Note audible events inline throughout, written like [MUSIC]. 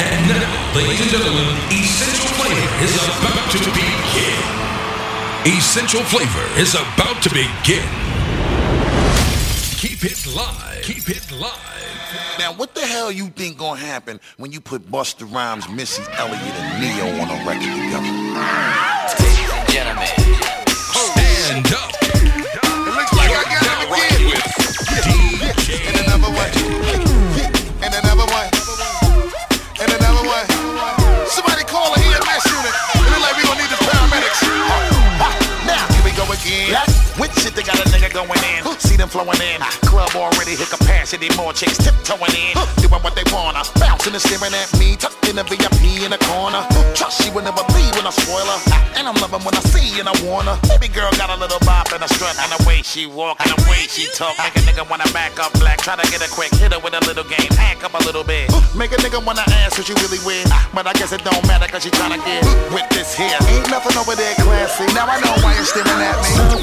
And now, ladies and gentlemen, Essential Flavor is about to begin. Essential Flavor is about to begin. Keep it live. Keep it live. Now, what the hell you think gonna happen when you put Busta Rhymes, Missy Elliott, and Ne-Yo on a record together? Again. With shit, they got a nigga going in. See them flowing in. Club already hit capacity. More chicks tiptoeing in. Doing what they wanna. Bouncing and staring at me. Tucked in a VIP in the corner. Trust she would never leave when I spoil her. And I'm loving when I see and I wanna. Baby girl got a little bop and a strut. And the way she walk and the way she talk. Make a nigga wanna back up black. Try to get a quick hitter with a little game. Hack up a little bit. Make a nigga wanna ask what you really win. But I guess it don't matter cause she tryna get with this here. Ain't nothing over there classy. Now I know why you're staring at me. Something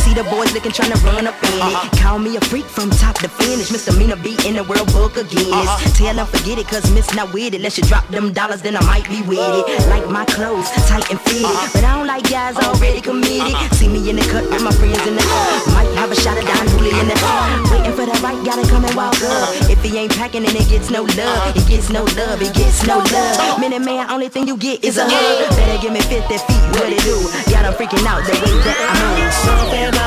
See the boys looking trying to run up in it. Uh-huh. Call me a freak from top to finish. Mr. Misdemeanor be in the world book again. Uh-huh. Tell them forget it, cause miss not with it. Let you drop them dollars, then I might be with it. Oh. Like my clothes, tight and fitted. Uh-huh. But I don't like guys already committed. See me in the cut with my friends in the [GASPS] Might have a shot of Don Julio in the [GASPS] Waiting for the right guy to come and walk up. If he ain't packing, then it gets no love. It gets no love, it gets no love. Minute man, only thing you get is a hug. Better give me 50 feet, what it do? Got them freaking out the way that I move. Something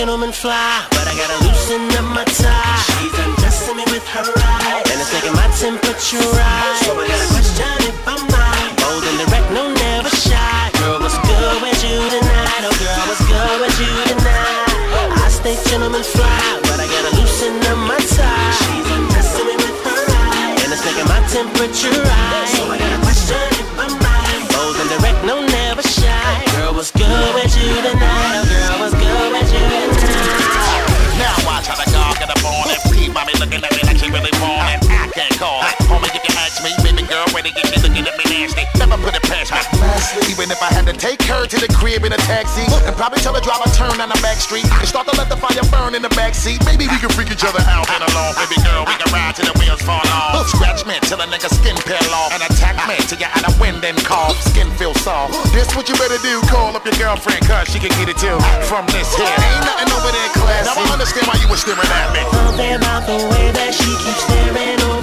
gentleman fly, but I gotta loosen up my tie. She's undressing me with her eyes, and it's making my temperature rise. So I got a question if I'm. Bold and direct, no, gentleman fly, but I gotta loosen up my tie. She's undressing me with her eyes, and it's making my temperature rise. So I got a question if I'm mine. Bold and direct, no, never shy. Girl, what's good with you tonight? Girl, what's good with you tonight? Now watch how the dog up on it. Keep mommy looking at me like she really it. I can't call. Homie, you can ask me. Baby ready get you looking at me nasty. Never put it past me. Even if I had to take her to the crib in a taxi, and probably tell the driver turn down the back street and start to let the fire burn in the back seat. Maybe we can freak each other out and alone. Baby girl, we can ride till the wheels fall off. Scratch me till a nigga skin peel off, and attack me till you're out of wind and cough. Skin feel soft. This what you better do. Call up your girlfriend, cause she can get it too. From this here, ain't nothing over there classy. Now I understand why you were staring at me. Something about the way that she keeps staring over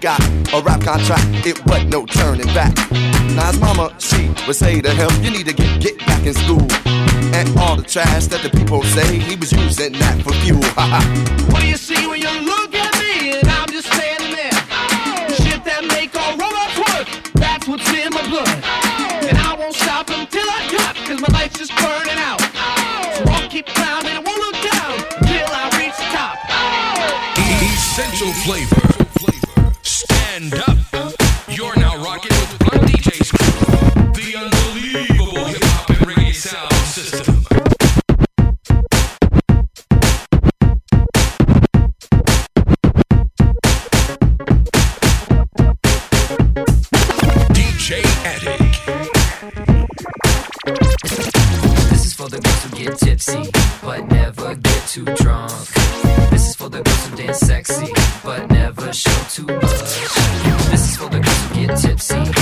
got a rap contract, it was no turning back. Nas mama, she would say to him, you need to get, get back in school. And all the trash that the people say, he was using that for fuel. what do you see when you look at me and I'm just standing there? Shit that that's what's in my blood. And I won't stop until I my life's just burning out. So I'll keep climbing and won't look down I reach the top. Essential flavor. too drunk. This is for the girls who dance sexy, but never show too much. This is for the girls who get tipsy.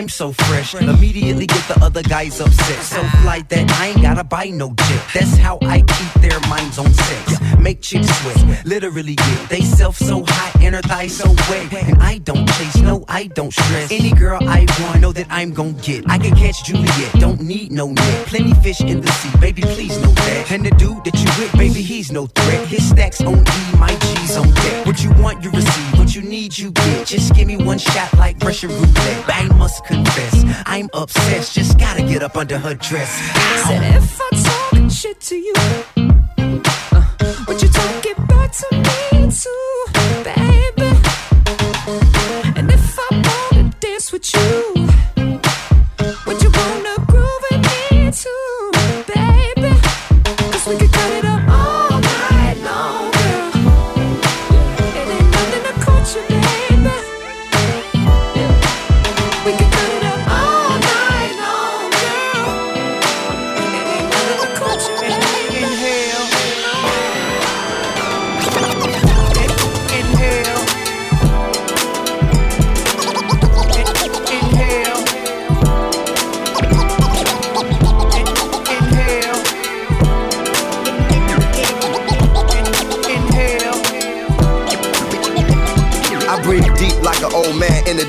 I'm so fresh. Immediately get the other guys upset. So fly that I ain't gotta buy no jet. That's how I keep their minds on sex. Make chicks sweat, literally get they self so high and thighs so wet. And I don't chase, no, I don't stress. Any girl I want, know that I'm gon' get. I can catch Juliet, don't need no net. Plenty fish in the sea, baby, please know that. And the dude that you with, baby, he's no threat. His stacks on E, my G's on deck. What you want, you receive. What you need, you get. Just give me one shot like Russian roulette. I must confess, I'm obsessed. Just gotta get up under her dress. Said if I talk shit to you, uh, would you talk it back to me too, baby? And if I wanna dance with you,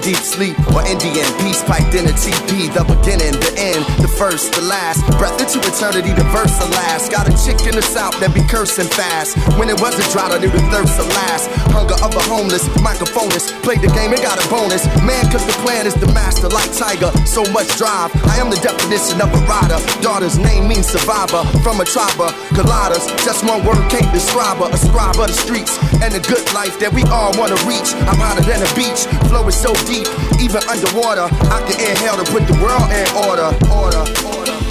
deep sleep. Or Indian peace piped in a TP. The beginning, the end, the first, the last. Breath into eternity, the verse will last. Got a chick in the south that be cursing fast. When it was a drought, I knew the thirst will last. Hunger of a homeless, microphonist. Played the game and got a bonus. Man, cause the plan is the master like Tiger. So much drive. I am the definition of a rider. Daughter's name means survivor. From a tribe of colliders. Just one word can't describe her. A scribe of the streets. And the good life that we all wanna reach. I'm hotter than a beach. Flow is so deep, even underwater. I can inhale to put the world in order. Order. order.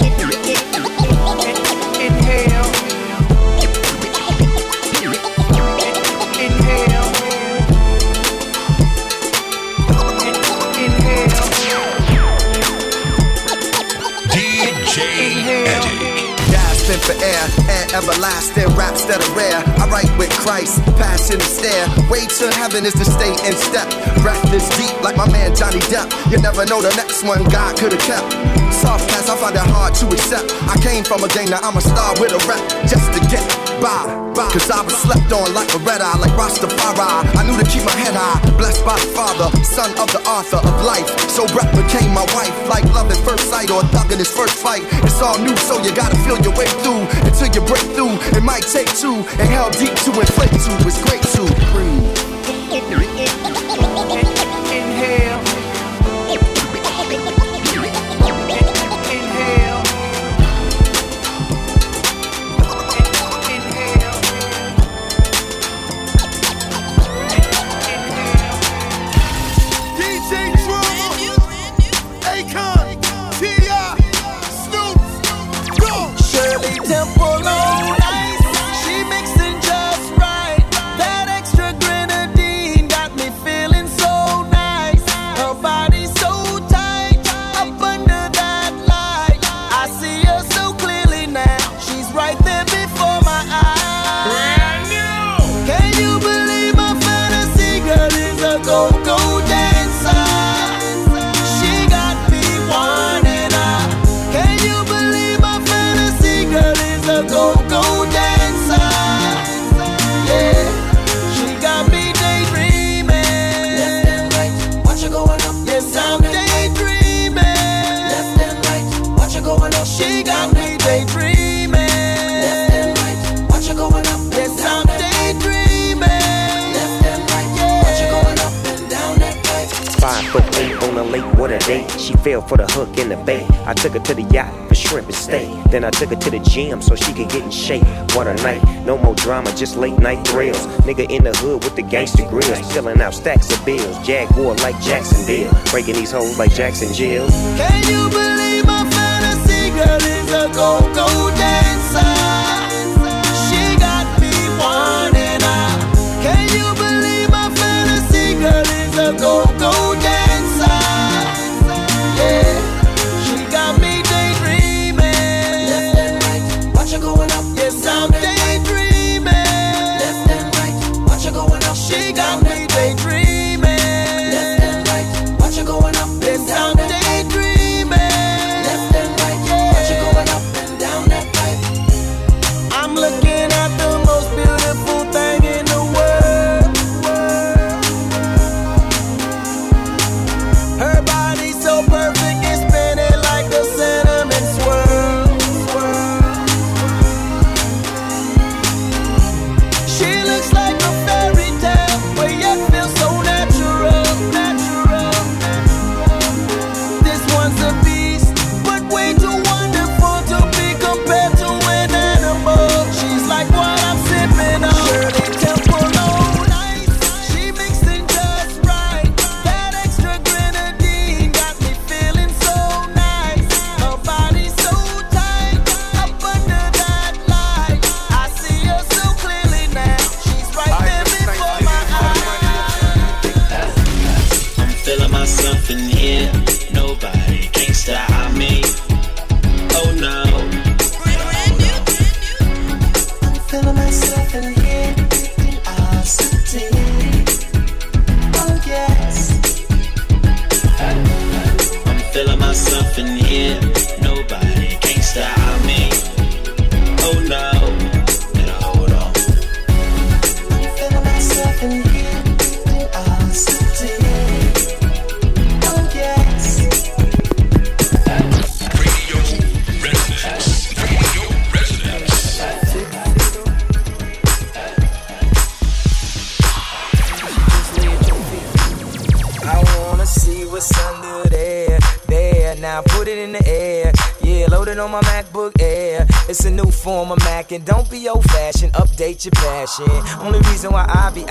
Gasping for air and everlasting raps that are rare. I write with Christ, passion to stare. Way to heaven is to stay in step. Breath is deep like my man Johnny Depp. You never know the next one God could have kept. Soft cats, I find it hard to accept. I came from a gang, now I'm a star with a rep just to get by. Cause I was slept on like a red eye, like Rastafari. I knew to keep my head high. Blessed by the Father, son of the author of life. So breath became my wife, like love at first sight or thug in his first fight. It's all new, so you gotta feel your way through until you break through. It might take two, and hell deep to inflate to. It's great to breathe. [LAUGHS] fell for the hook in the bay. I took her to the yacht for shrimp and steak. Then I took her to the gym so she could get in shape. What a night, no more drama, just late night thrills. Nigga in the hood with the gangster grills, filling out stacks of bills. Jaguar like Jacksonville, breaking these hoes like Jackson Jill. Can you believe my fantasy girl is a go-go dancer? She got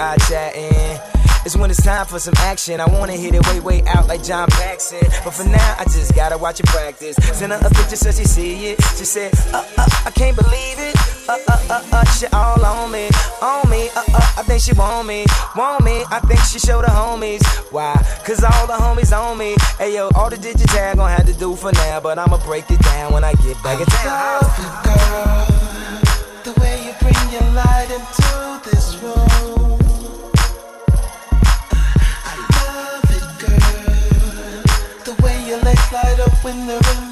I chatting is when it's time for some action. I wanna hit it way, way out like John Paxson. But for now, I just gotta watch it practice. Send her a picture so she see it. She said, uh, uh, I can't believe it. Uh, uh, uh, uh, she all on me, on me. Uh, uh, I think she want me, want me. I think she showed her homies. Why? Cause all the homies on me. Hey yo, all the digital tag gonna have to do for now. But I'ma break it down when I get back in town. The way you bring your light into this room. Light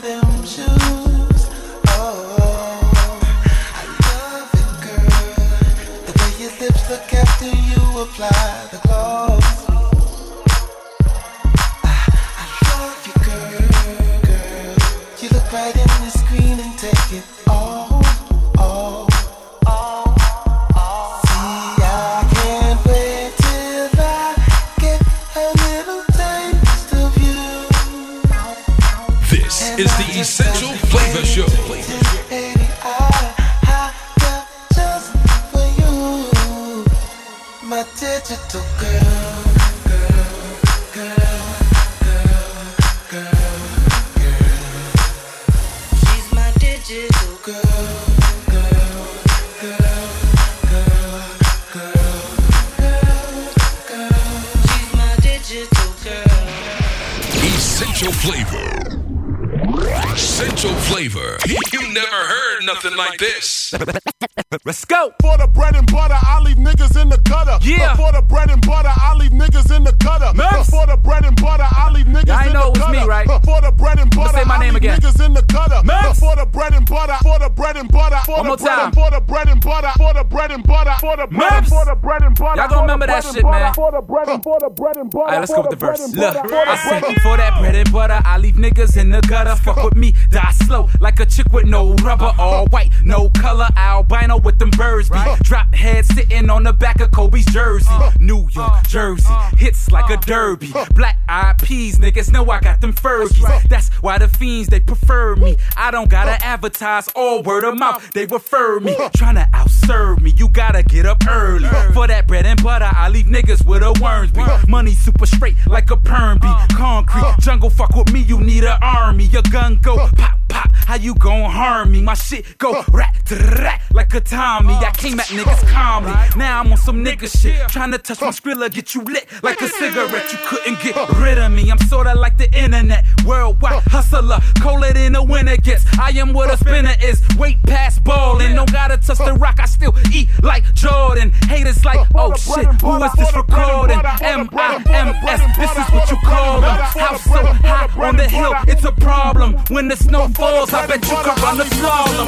bread and butter. Alright, let's go with the verse. Look, butter, for the I said for that bread and butter, I leave niggas in the gutter. Fuck with me, die slow like a chick with no rubber, all white, no color, albino with them birds. Be drop head sitting on the back of Kobe's jersey. New York, Jersey, hits like a derby. Black eyed peas, niggas know I got them Fergies. That's why the fiends they prefer me. I don't gotta advertise all word of mouth, they refer me. Tryna outserve me, you gotta get up early. For that bread and butter, I leave niggas with a worms. Money super straight like a perm be. Concrete, jungle fuck with me, you need an army. Your gun go pop pop, how you gon' harm me? My shit go rat rat like a Tommy. I came at niggas calmly, now I'm on some nigga shit. Tryna touch my skrilla, get you lit like a [LAUGHS] cigarette. You couldn't get rid of me. I'm sorta like the internet, worldwide hustler, colder than the winter gets. I am what a spinner is, weight past ballin'. Don't gotta touch the rock, I still eat like Jordan. Haters like, oh shit, who is this recording? M I M S, this is what you call them. House so high on the hill, it's a problem. When the snow falls, I bet you can run the slalom.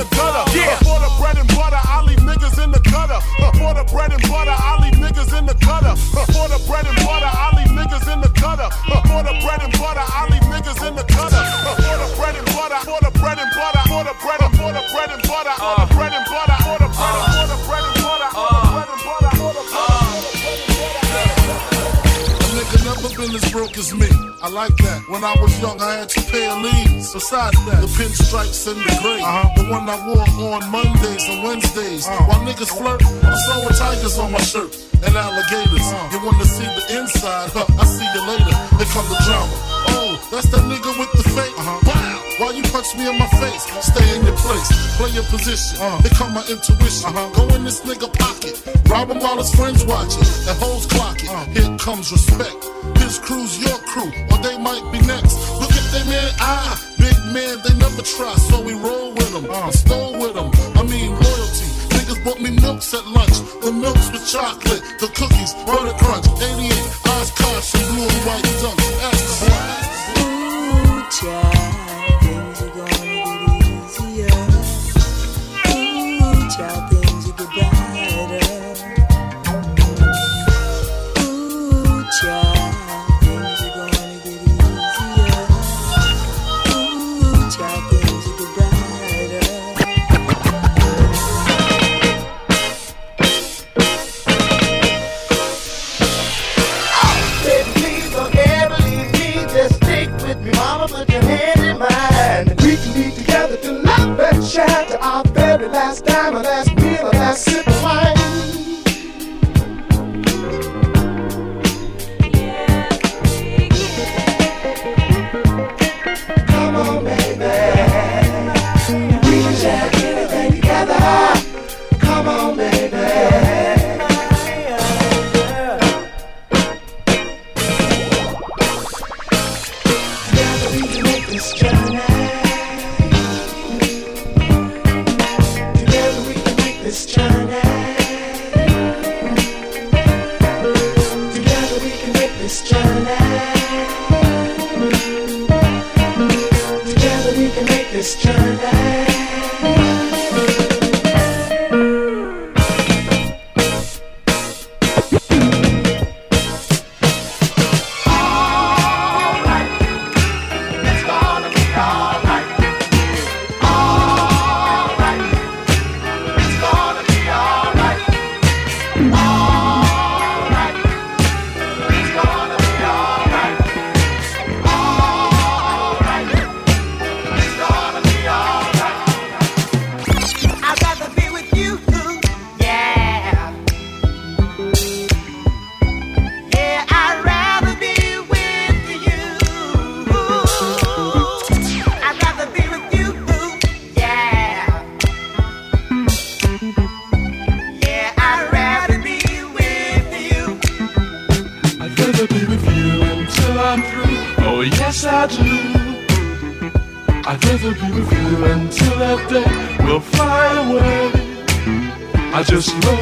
Yeah. For the bread and butter, I leave niggas in the gutter. For the bread and butter, I leave niggas in the gutter. For the bread and butter, I leave niggas in the gutter. For the bread and butter, I leave niggas in the gutter. For the bread and butter, for the bread and butter, for the bread and for the bread and butter, for the bread and butter, for the bread and for been as broke as me. I like that. When I was young, I had to pay a leaves. Besides that, the pinstripes and the gray. The one I wore on Mondays and Wednesdays. Uh. While niggas flirt, I'm sewing tigers on my shirt and alligators. Uh. You wanna see the inside? Huh, I see you later. Here come the drama. Oh, that's that nigga with the fake. Uh-huh. Wow. Why you punch me in my face? Stay in your place, play your position. Uh. Here come my intuition. Uh-huh. Go in this nigga pocket, rob him while his friends watching, and hoes clocking. Here comes respect his crew's your crew, or they might be next. Look at they man, ah, big man, they never try. So we roll with them, uh. stole with them. I mean, loyalty. Niggas bought me milks at lunch. The milks with chocolate, the cookies, butter crunch. 88, eyes, cars, some blue Cause you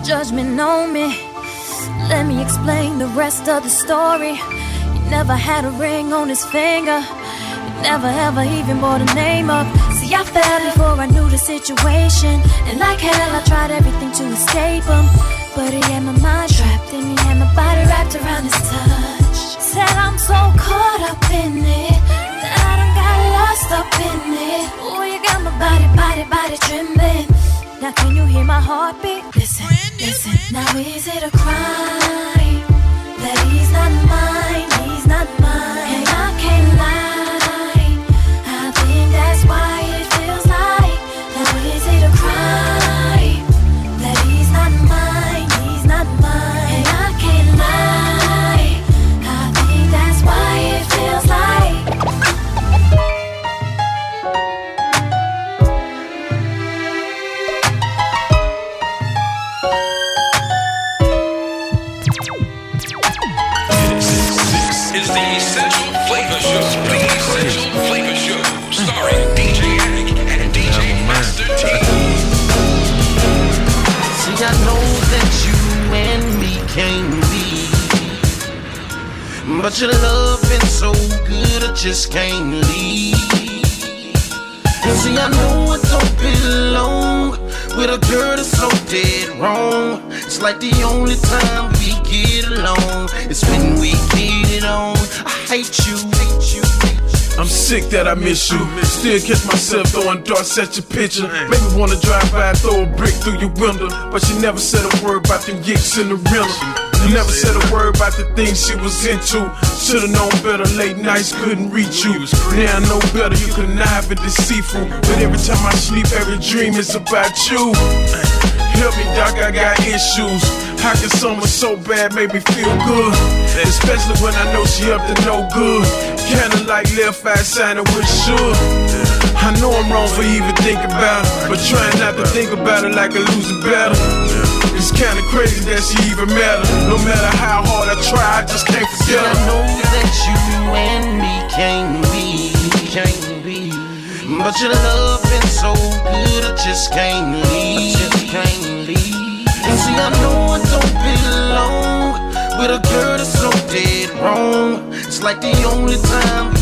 judgment on me. Let me explain the rest of the story. He never had a ring on his finger. He never ever even bought a name up. See, I fell before I knew the situation. And like hell, I tried everything to escape him. But he had my mind trapped and he had my body wrapped around his touch. Said I'm so caught up in it that I done got lost up in it. Ooh, you got my body, body, body trembling. Now can you hear my heartbeat? Listen, listen. Now is it a crime that he's not mine? But your love been so good, I just can't leave. And see, I know it don't belong with a girl that's so dead wrong. It's like the only time we get along is when we get it on. I hate you, hate you. I'm sick that I miss you. Still catch myself throwing darts at your picture. Make me wanna drive by throw a brick through your window. But she never said a word about them yicks in the rental. You never said a word about the things she was into. Should've known better, late nights couldn't reach you. Now I know better, you could connive and deceitful. But every time I sleep, every dream is about you. Help me, doc, I got issues. How can someone so bad make me feel good? Especially when I know she up to no good. Kinda like left eye signing with Suge. I know I'm wrong for even thinking about it, but trying not to think about it like a losing battle. Kinda crazy that she even met matter. No matter how hard I try, I just can't forget I know that you and me can't be, can't be. But your love been so good, I just can't leave, just can't leave. And see, I know it don't belong with a girl that's so dead wrong. It's like the only time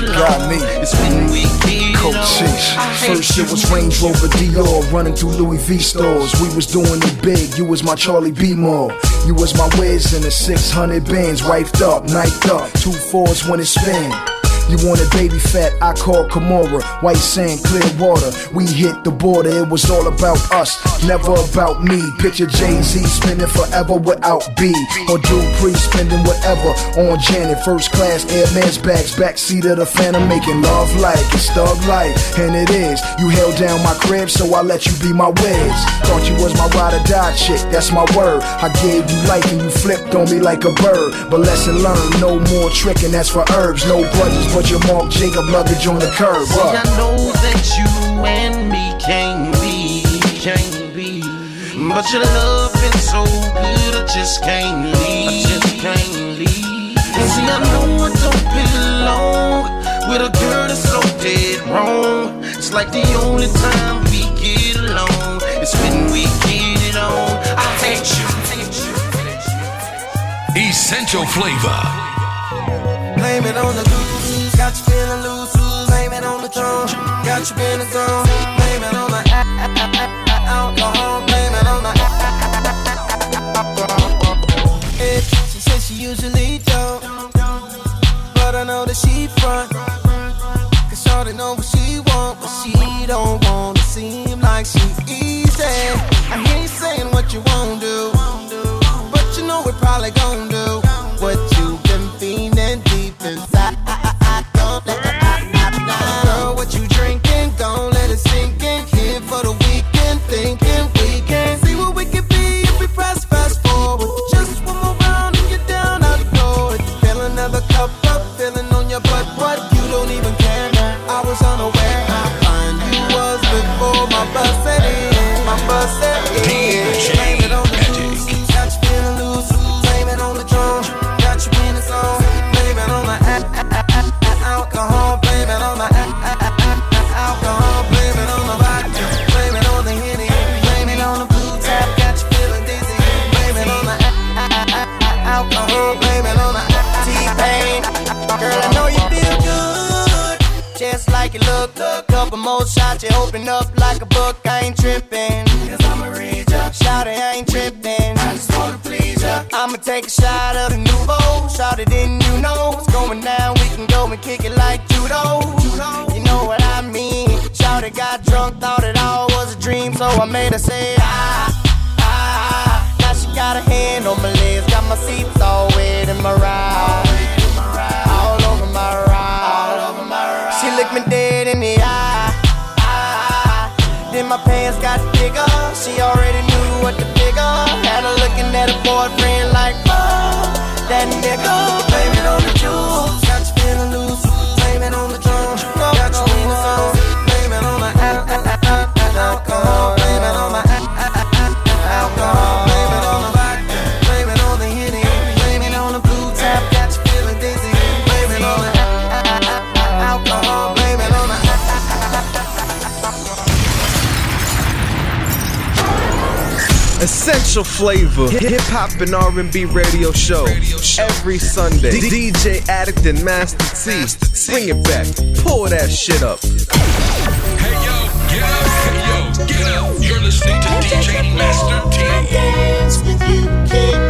we get along. got me. It's when we get Coach on. Six. I hate First you. it was Range Rover Dior running through Louis V stores. We was doing it big. You was my Charli Baltimore. You was my Wiz in the 600 bands, wiped up, knifed up, two fours when it spin. You wanted Baby Phat, I called Kimora. White sand, clear water. We hit the border, it was all about us, never about me. Picture Jay Z spending forever without B. Or Dupri spending whatever on Janet. First class Hermès bags, backseat of the Phantom, making love like it's thug life. And it is. You held down my crib, so I let you be my wiz. Thought you was my ride or die chick, that's my word. I gave you life and you flipped on me like a bird. But lesson learned, no more tricking, that's for herbs. No grudges, but your Mark Jacob luggage on the curb. See, I know that you and me can't be, can't be. But your love been so good, I just can't leave, I just can't leave. And see, I know it don't belong with a girl that's so dead wrong. It's like the only time we get along is when we get it on. I hate you. Essential flavor. Blame it on the blues, got you feeling loose. Blame it on the drum, got you the zone. Blame it on the a- a- a- a- alcohol. Blame it on the alcohol. She says she usually don't, but I know that she front. Seats all wet in my ride. All over my ride. She looked me dead in the eye. eye. Then my pants got bigger. She already flavor. Hip hop and R&B radio show every Sunday. DJ Addict and Master T. Bring it back. pull that shit up. Hey yo, get up. Hey yo, get up. You're listening to DJ Master T.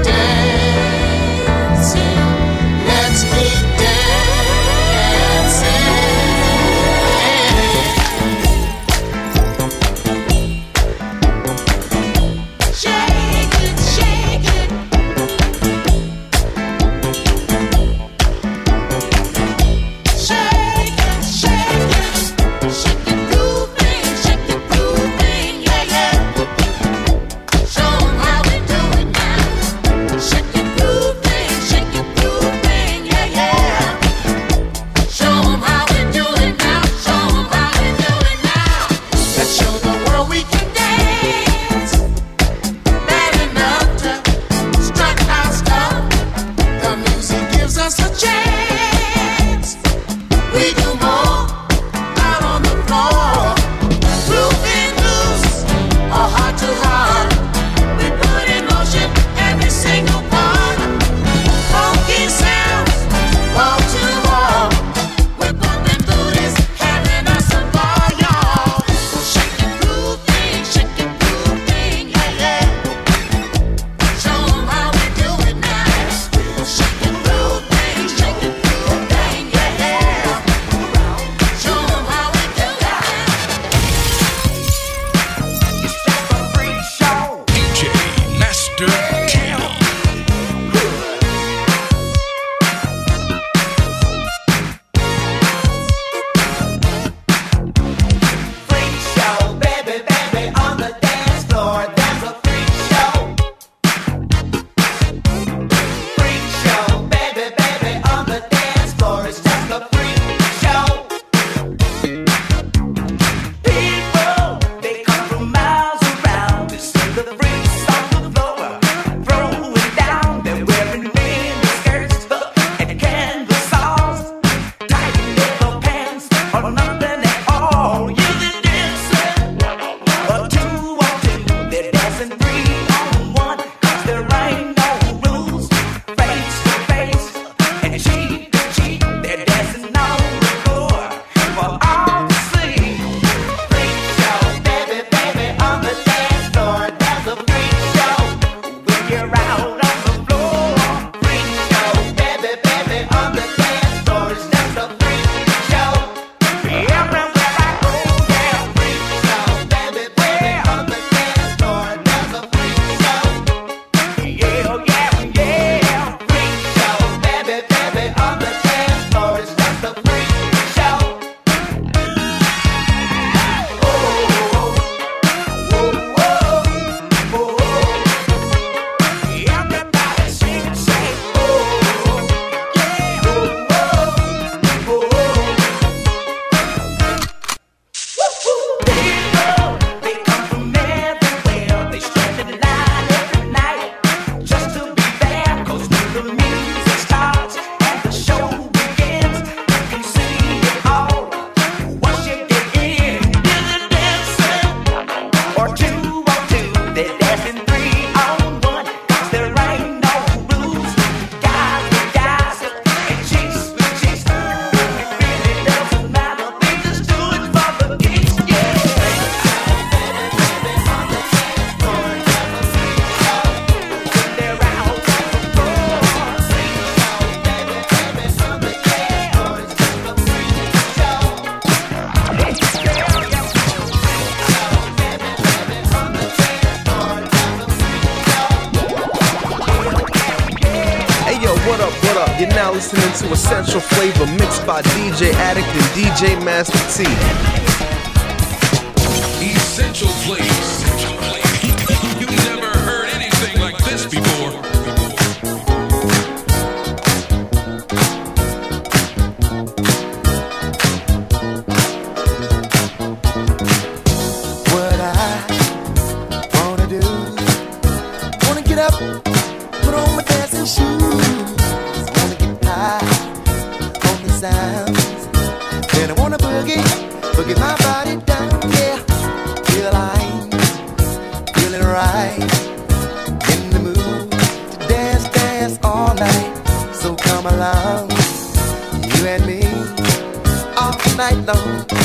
night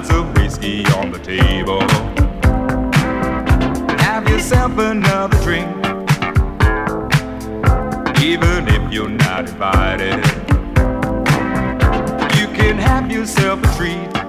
shots of whiskey on the table. Have yourself another drink, even if you're not invited. You can have yourself a treat.